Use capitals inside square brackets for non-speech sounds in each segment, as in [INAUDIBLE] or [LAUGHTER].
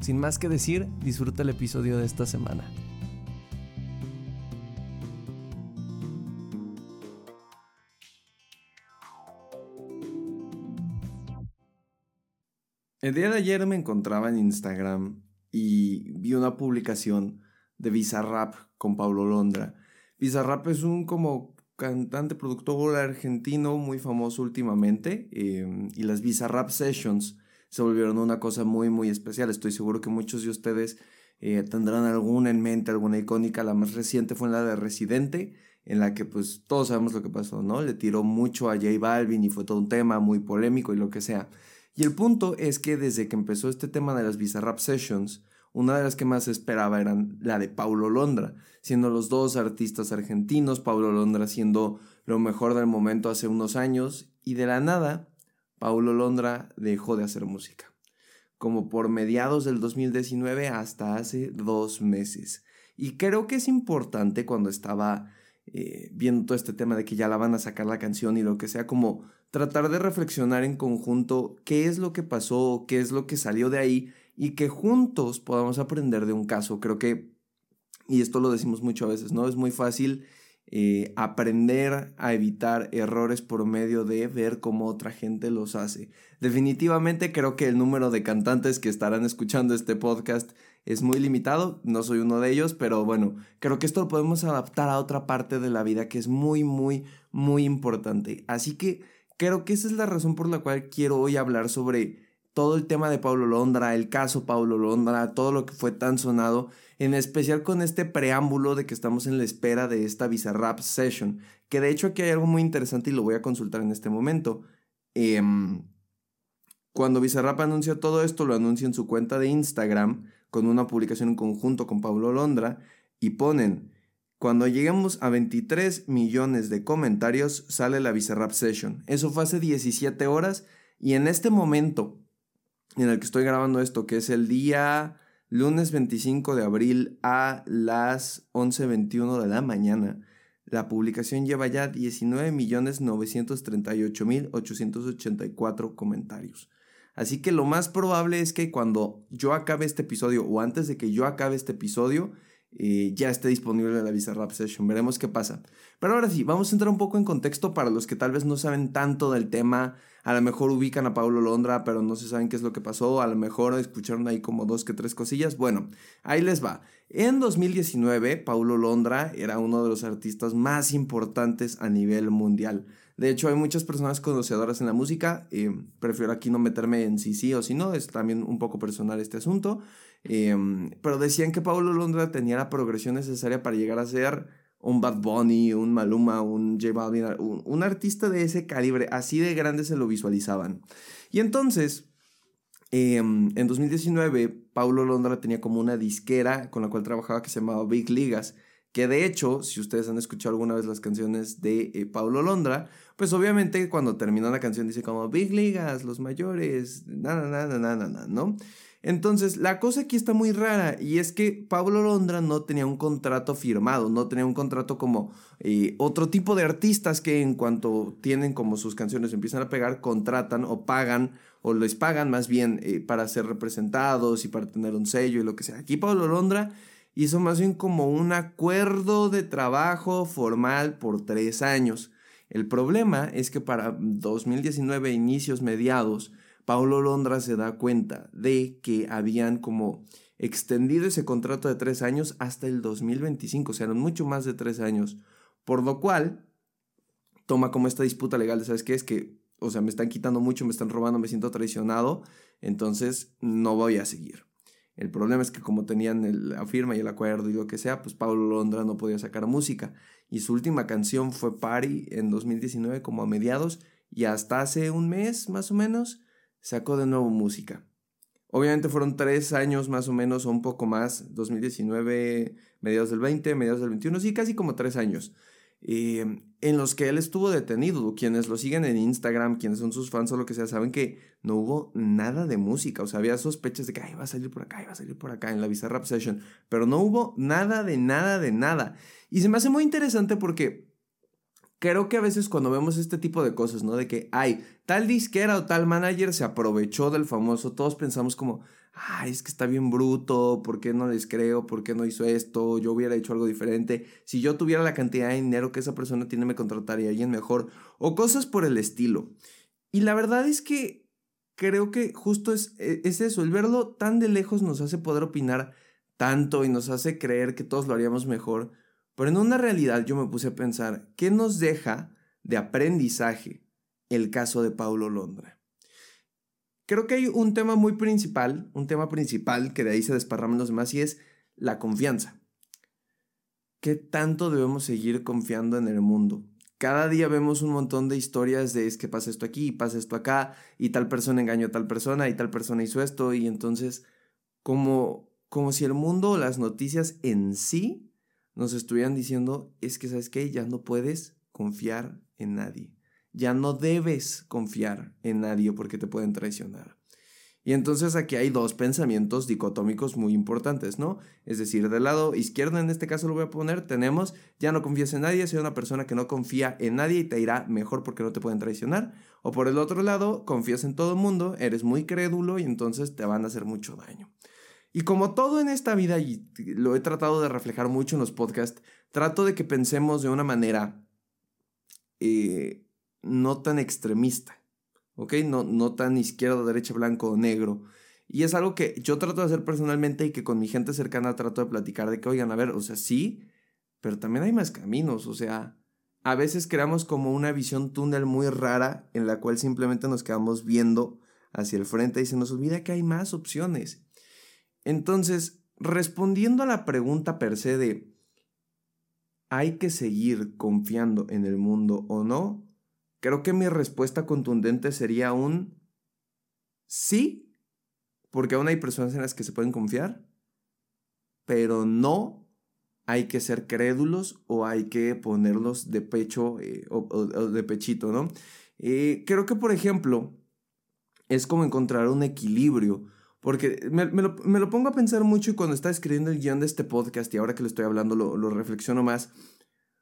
Sin más que decir, disfruta el episodio de esta semana. El día de ayer me encontraba en Instagram y vi una publicación de Bizarrap con Pablo Londra. Bizarrap es un como cantante, productor argentino muy famoso últimamente eh, y las Bizarrap Sessions se volvieron una cosa muy, muy especial. Estoy seguro que muchos de ustedes eh, tendrán alguna en mente, alguna icónica. La más reciente fue la de Residente, en la que pues todos sabemos lo que pasó, ¿no? Le tiró mucho a J Balvin y fue todo un tema muy polémico y lo que sea. Y el punto es que desde que empezó este tema de las Bizarrap Sessions, una de las que más esperaba eran la de Paulo Londra, siendo los dos artistas argentinos, Paulo Londra siendo lo mejor del momento hace unos años, y de la nada Paulo Londra dejó de hacer música, como por mediados del 2019 hasta hace dos meses. Y creo que es importante cuando estaba eh, viendo todo este tema de que ya la van a sacar la canción y lo que sea, como tratar de reflexionar en conjunto qué es lo que pasó, qué es lo que salió de ahí y que juntos podamos aprender de un caso. Creo que, y esto lo decimos mucho a veces, ¿no? Es muy fácil eh, aprender a evitar errores por medio de ver cómo otra gente los hace. Definitivamente creo que el número de cantantes que estarán escuchando este podcast es muy limitado, no soy uno de ellos, pero bueno, creo que esto lo podemos adaptar a otra parte de la vida que es muy, muy, muy importante. Así que creo que esa es la razón por la cual quiero hoy hablar sobre todo el tema de Pablo Londra, el caso Pablo Londra, todo lo que fue tan sonado, en especial con este preámbulo de que estamos en la espera de esta Bizarrap Session, que de hecho aquí hay algo muy interesante y lo voy a consultar en este momento. Em, cuando Bizarrap anuncia todo esto, lo anuncia en su cuenta de Instagram con una publicación en conjunto con Pablo Londra y ponen, cuando lleguemos a 23 millones de comentarios sale la Bizarrap Session. Eso fue hace 17 horas y en este momento en el que estoy grabando esto, que es el día lunes 25 de abril a las 11.21 de la mañana. La publicación lleva ya 19.938.884 comentarios. Así que lo más probable es que cuando yo acabe este episodio o antes de que yo acabe este episodio, eh, ya esté disponible la Bizarrap Session. Veremos qué pasa. Pero ahora sí, vamos a entrar un poco en contexto para los que tal vez no saben tanto del tema. A lo mejor ubican a Paulo Londra, pero no se saben qué es lo que pasó. A lo mejor escucharon ahí como dos que tres cosillas. Bueno, ahí les va. En 2019, Paulo Londra era uno de los artistas más importantes a nivel mundial. De hecho, hay muchas personas conocedoras en la música. Eh, prefiero aquí no meterme en si sí o si no. Es también un poco personal este asunto. Em, pero decían que Paulo Londra tenía la progresión necesaria para llegar a ser un Bad Bunny, un Maluma, un J Balvin, un, artista de ese calibre, así de grande se lo visualizaban. Y entonces, em, en 2019, Paulo Londra tenía como una disquera con la cual trabajaba que se llamaba Big Ligas, que de hecho, si ustedes han escuchado alguna vez las canciones de eh, Paulo Londra, pues obviamente cuando termina la canción dice como Big Ligas, los mayores, nada, nada, nada, nada, ¿no? Entonces, la cosa aquí está muy rara y es que Pablo Londra no tenía un contrato firmado, no tenía un contrato como eh, otro tipo de artistas que en cuanto tienen como sus canciones empiezan a pegar, contratan o pagan o les pagan más bien eh, para ser representados y para tener un sello y lo que sea. Aquí Pablo Londra hizo más bien como un acuerdo de trabajo formal por tres años. El problema es que para 2019, inicios, mediados, Paulo Londra se da cuenta de que habían como extendido ese contrato de tres años hasta el 2025, o sea, eran mucho más de tres años, por lo cual toma como esta disputa legal, ¿sabes qué? Es que, o sea, me están quitando mucho, me están robando, me siento traicionado, entonces no voy a seguir. El problema es que como tenían la firma y el acuerdo y lo que sea, pues Paulo Londra no podía sacar música. Y su última canción fue Party en 2019 como a mediados y hasta hace un mes más o menos sacó de nuevo música. Obviamente fueron tres años más o menos, o un poco más, 2019, mediados del 20, mediados del 21, sí, casi como tres años, eh, en los que él estuvo detenido. Quienes lo siguen en Instagram, quienes son sus fans o lo que sea, saben que no hubo nada de música. O sea, había sospechas de que va a salir por acá, va a salir por acá en la Bizarrap Session, pero no hubo nada de nada de nada. Y se me hace muy interesante porque creo que a veces cuando vemos este tipo de cosas, ¿no? De que, hay tal disquera o tal manager se aprovechó del famoso, todos pensamos como, ay, es que está bien bruto, ¿por qué no les creo? ¿Por qué no hizo esto? Yo hubiera hecho algo diferente. Si yo tuviera la cantidad de dinero que esa persona tiene, me contrataría a alguien mejor. O cosas por el estilo. Y la verdad es que creo que justo es, e, es eso, el verlo tan de lejos nos hace poder opinar tanto y nos hace creer que todos lo haríamos mejor pero en una realidad yo me puse a pensar, ¿qué nos deja de aprendizaje el caso de Paulo Londra? Creo que hay un tema muy principal, un tema principal que de ahí se desparraman los demás y es la confianza. ¿Qué tanto debemos seguir confiando en el mundo? Cada día vemos un montón de historias de es que pasa esto aquí, pasa esto acá, y tal persona engañó a tal persona, y tal persona hizo esto, y entonces como, como si el mundo o las noticias en sí nos estuvieran diciendo es que, ¿sabes qué? Ya no puedes confiar en nadie. Ya no debes confiar en nadie porque te pueden traicionar. Y entonces aquí hay dos pensamientos dicotómicos muy importantes, ¿no? Es decir, del lado izquierdo, en este caso lo voy a poner, tenemos, ya no confías en nadie, soy una persona que no confía en nadie y te irá mejor porque no te pueden traicionar. O por el otro lado, confías en todo el mundo, eres muy crédulo y entonces te van a hacer mucho daño. Y como todo en esta vida, y lo he tratado de reflejar mucho en los podcasts, trato de que pensemos de una manera eh, no tan extremista, ¿ok? No, no tan izquierda, derecha, blanco o negro. Y es algo que yo trato de hacer personalmente y que con mi gente cercana trato de platicar de que, oigan, a ver, o sea, sí, pero también hay más caminos, o sea, a veces creamos como una visión túnel muy rara en la cual simplemente nos quedamos viendo hacia el frente y se nos olvida que hay más opciones. Entonces, respondiendo a la pregunta per se de ¿hay que seguir confiando en el mundo o no? Creo que mi respuesta contundente sería un sí, porque aún hay personas en las que se pueden confiar, pero no hay que ser crédulos o hay que ponerlos de pecho eh, o, de pechito, ¿no? Eh, creo que, por ejemplo, es como encontrar un equilibrio porque me, lo, pongo a pensar mucho y cuando estaba escribiendo el guion de este podcast y ahora que lo estoy hablando lo, reflexiono más.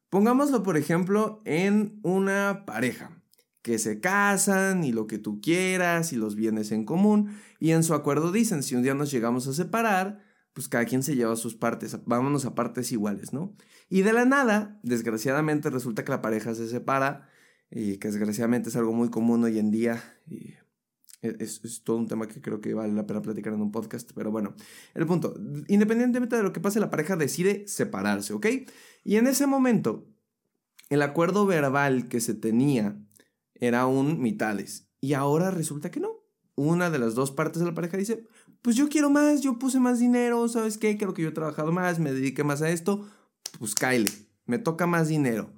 Pongámoslo, por ejemplo, en una pareja que se casan y lo que tú quieras y los bienes en común y en su acuerdo dicen, si un día nos llegamos a separar, pues cada quien se lleva sus partes, vámonos a partes iguales, ¿no? Y de la nada, desgraciadamente resulta que la pareja se separa y que desgraciadamente es algo muy común hoy en día. E, es, todo un tema que creo que vale la pena platicar en un podcast, pero bueno, el punto, independientemente de lo que pase, la pareja decide separarse, ¿ok? Y en ese momento, el acuerdo verbal que se tenía era un mitades, y ahora resulta que no. Una de las dos partes de la pareja dice, pues yo quiero más, yo puse más dinero, ¿sabes qué? Creo que yo he trabajado más, me dediqué más a esto, pues me toca más dinero.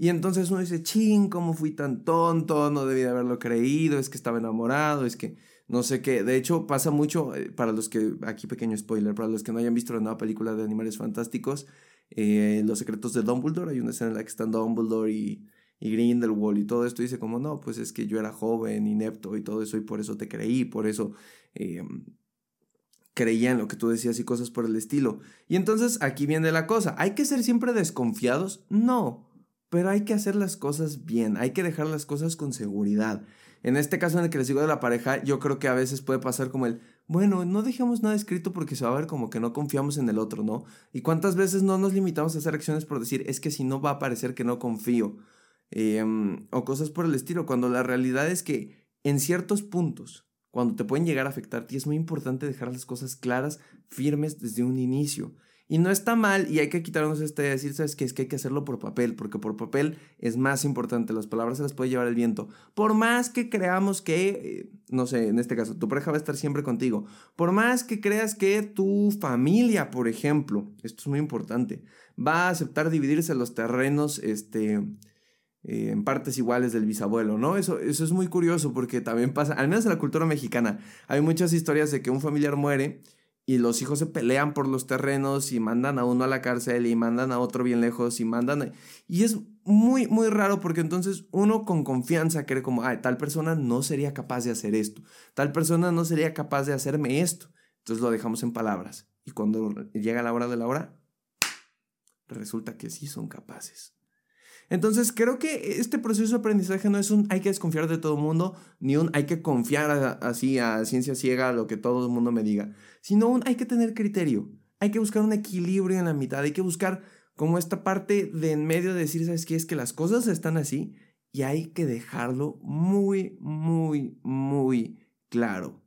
Y entonces uno dice, ching, ¿cómo fui tan tonto? No debía haberlo creído, es que estaba enamorado, es que no sé qué. De hecho, pasa mucho, eh, para los que, aquí pequeño spoiler, para los que no hayan visto la nueva película de Animales Fantásticos, eh, Los secretos de Dumbledore, hay una escena en la que están Dumbledore y, y Grindelwald y todo esto, dice como, no, pues es que yo era joven, inepto y todo eso, y por eso te creí, por eso... Eh, creía en lo que tú decías y cosas por el estilo. Y entonces aquí viene la cosa, ¿hay que ser siempre desconfiados? No, pero hay que hacer las cosas bien, hay que dejar las cosas con seguridad. En este caso en el que les digo de la pareja, yo creo que a veces puede pasar como el, bueno, no dejemos nada escrito porque se va a ver como que no confiamos en el otro, ¿no? Y cuántas veces no nos limitamos a hacer acciones por decir, es que si no va a parecer que no confío. Em, o cosas por el estilo, cuando la realidad es que en ciertos puntos, cuando te pueden llegar a afectar, es muy importante dejar las cosas claras, firmes desde un inicio. Y no está mal y hay que quitarnos este de decir, ¿sabes qué? Es que hay que hacerlo por papel, porque por papel es más importante, las palabras se las puede llevar el viento. Por más que creamos que, eh, no sé, en este caso, tu pareja va a estar siempre contigo. Por más que creas que tu familia, por ejemplo, esto es muy importante, va a aceptar dividirse los terrenos, este, eh, en partes iguales del bisabuelo, ¿no? Eso, eso es muy curioso porque también pasa, al menos en la cultura mexicana, hay muchas historias de que un familiar muere y los hijos se pelean por los terrenos y mandan a uno a la cárcel y mandan a otro bien lejos y mandan... Y es muy, muy raro porque entonces uno con confianza cree como, ay, tal persona no sería capaz de hacer esto, tal persona no sería capaz de hacerme esto. Entonces lo dejamos en palabras. Y cuando llega la hora de la hora, resulta que sí son capaces. Entonces creo que este proceso de aprendizaje no es un hay que desconfiar de todo el mundo, ni un hay que confiar así a ciencia ciega a lo que todo el mundo me diga, sino un hay que tener criterio, hay que buscar un equilibrio en la mitad, hay que buscar como esta parte de en medio de decir, ¿sabes qué? Es que las cosas están así y hay que dejarlo muy, muy, muy claro.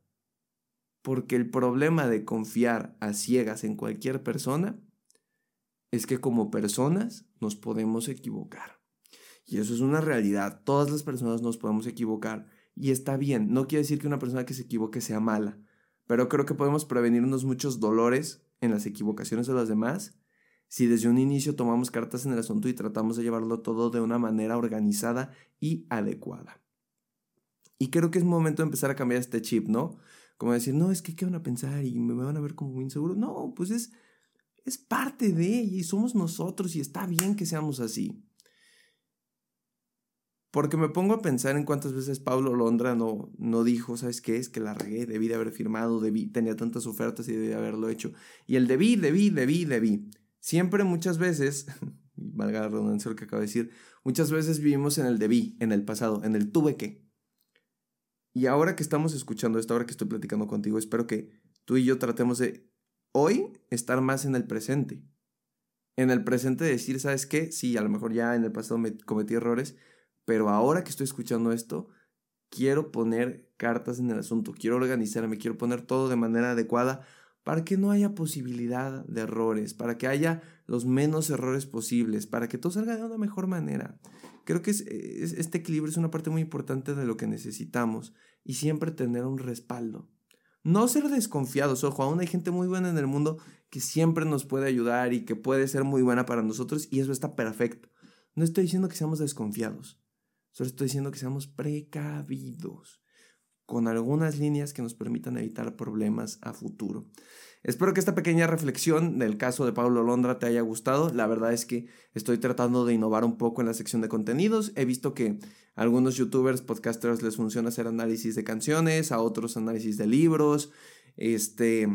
Porque el problema de confiar a ciegas en cualquier persona es que como personas nos podemos equivocar. Y eso es una realidad. Todas las personas nos podemos equivocar. Y está bien. No quiere decir que una persona que se equivoque sea mala. Pero creo que podemos prevenirnos muchos dolores en las equivocaciones de los demás si desde un inicio tomamos cartas en el asunto y tratamos de llevarlo todo de una manera organizada y adecuada. Y creo que es momento de empezar a cambiar este chip, ¿no? Como decir, no, es que qué van a pensar y me van a ver como muy inseguro. No, pues es es parte de ella y somos nosotros y está bien que seamos así. Porque me pongo a pensar en cuántas veces Pablo Londra no, no dijo, ¿sabes qué? Es que la regué, debí de haber firmado, debí, tenía tantas ofertas y debí de haberlo hecho. Y el debí, debí, debí, debí. Siempre, muchas veces, [LAUGHS] valga la redundancia lo que acabo de decir, muchas veces vivimos en el debí, en el pasado, en el tuve que. Y ahora que estamos escuchando esto, ahora que estoy platicando contigo, espero que tú y yo tratemos de hoy estar más en el presente. En el presente decir, ¿sabes qué? Sí, a lo mejor ya en el pasado me cometí errores, pero ahora que estoy escuchando esto, quiero poner cartas en el asunto, quiero organizarme, quiero poner todo de manera adecuada para que no haya posibilidad de errores, para que haya los menos errores posibles, para que todo salga de una mejor manera. Creo que este equilibrio es una parte muy importante de lo que necesitamos y siempre tener un respaldo. No ser desconfiados, ojo, aún hay gente muy buena en el mundo que siempre nos puede ayudar y que puede ser muy buena para nosotros y eso está perfecto. No estoy diciendo que seamos desconfiados, solo estoy diciendo que seamos precavidos con algunas líneas que nos permitan evitar problemas a futuro. Espero que esta pequeña reflexión del caso de Pablo Londra te haya gustado. La verdad es que estoy tratando de innovar un poco en la sección de contenidos. He visto que a algunos youtubers, podcasters les funciona hacer análisis de canciones, a otros análisis de libros, este,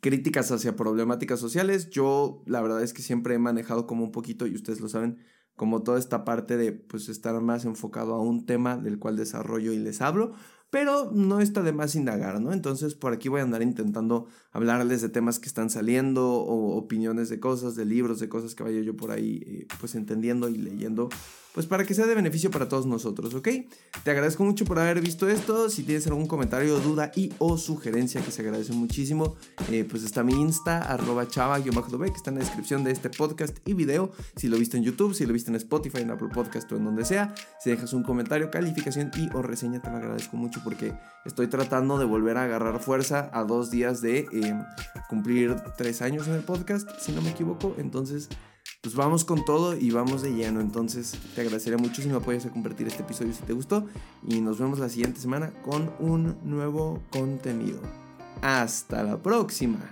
críticas hacia problemáticas sociales. Yo la verdad es que siempre he manejado como un poquito, y ustedes lo saben, como toda esta parte de pues estar más enfocado a un tema del cual desarrollo y les hablo, pero no está de más indagar, ¿no? Entonces por aquí voy a andar intentando hablarles de temas que están saliendo o opiniones de cosas, de libros, de cosas que vaya yo por ahí eh, pues entendiendo y leyendo pues para que sea de beneficio para todos nosotros, ¿ok? Te agradezco mucho por haber visto esto. Si tienes algún comentario, duda y o sugerencia, que se agradece muchísimo, eh, pues está mi Insta, arroba chava que está en la descripción de este podcast y video. Si lo viste en YouTube, si lo viste en Spotify, en Apple Podcast o en donde sea, si dejas un comentario, calificación y o reseña, te lo agradezco mucho porque estoy tratando de volver a agarrar fuerza a dos días de eh, cumplir tres años en el podcast, si no me equivoco. Entonces pues vamos con todo y vamos de lleno. Entonces te agradecería mucho si me apoyas a compartir este episodio si te gustó. Y nos vemos la siguiente semana con un nuevo contenido. Hasta la próxima.